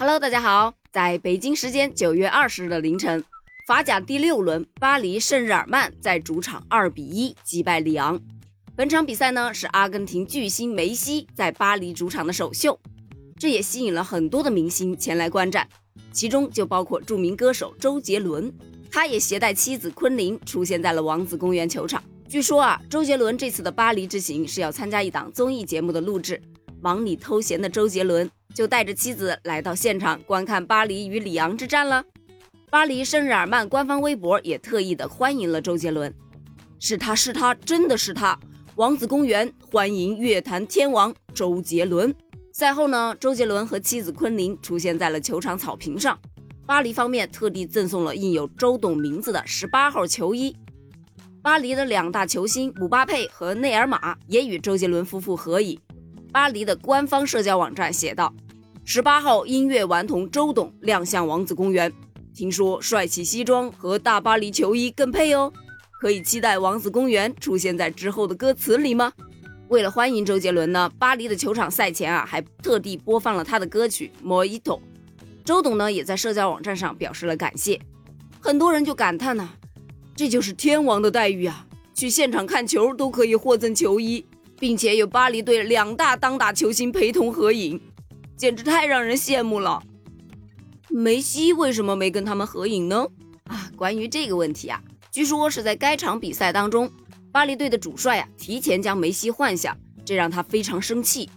Hello，大家好，在北京时间九月二十日的凌晨，法甲第六轮，巴黎圣日耳曼在主场二比一击败里昂。本场比赛呢是阿根廷巨星梅西在巴黎主场的首秀，这也吸引了很多的明星前来观战，其中就包括著名歌手周杰伦，他也携带妻子昆凌出现在了王子公园球场。据说啊，周杰伦这次的巴黎之行是要参加一档综艺节目的录制，忙里偷闲的周杰伦。就带着妻子来到现场观看巴黎与里昂之战了。巴黎圣日耳曼官方微博也特意的欢迎了周杰伦，是他是他真的是他！王子公园欢迎乐坛天王周杰伦。赛后呢，周杰伦和妻子昆凌出现在了球场草坪上，巴黎方面特地赠送了印有周董名字的十八号球衣。巴黎的两大球星姆巴佩和内尔马也与周杰伦夫妇合影。巴黎的官方社交网站写道。十八号音乐顽童周董亮相王子公园，听说帅气西装和大巴黎球衣更配哦，可以期待王子公园出现在之后的歌词里吗？为了欢迎周杰伦呢，巴黎的球场赛前啊还特地播放了他的歌曲《Mojito》。周董呢也在社交网站上表示了感谢，很多人就感叹呐，这就是天王的待遇啊，去现场看球都可以获赠球衣，并且有巴黎队两大当打球星陪同合影。简直太让人羡慕了。梅西为什么没跟他们合影呢？啊，关于这个问题啊，据说是在该场比赛当中，巴黎队的主帅啊提前将梅西换下，这让他非常生气。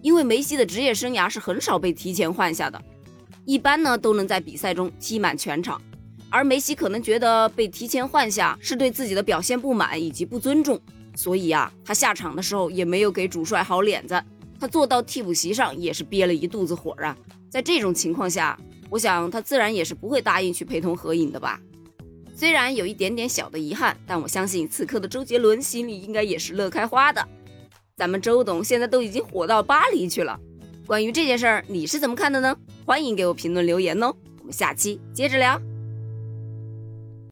因为梅西的职业生涯是很少被提前换下的，一般呢都能在比赛中踢满全场，而梅西可能觉得被提前换下是对自己的表现不满以及不尊重，所以啊，他下场的时候也没有给主帅好脸子。他坐到替补席上也是憋了一肚子火啊！在这种情况下，我想他自然也是不会答应去陪同合影的吧。虽然有一点点小的遗憾，但我相信此刻的周杰伦心里应该也是乐开花的。咱们周董现在都已经火到巴黎去了，关于这件事儿，你是怎么看的呢？欢迎给我评论留言哦，我们下期接着聊。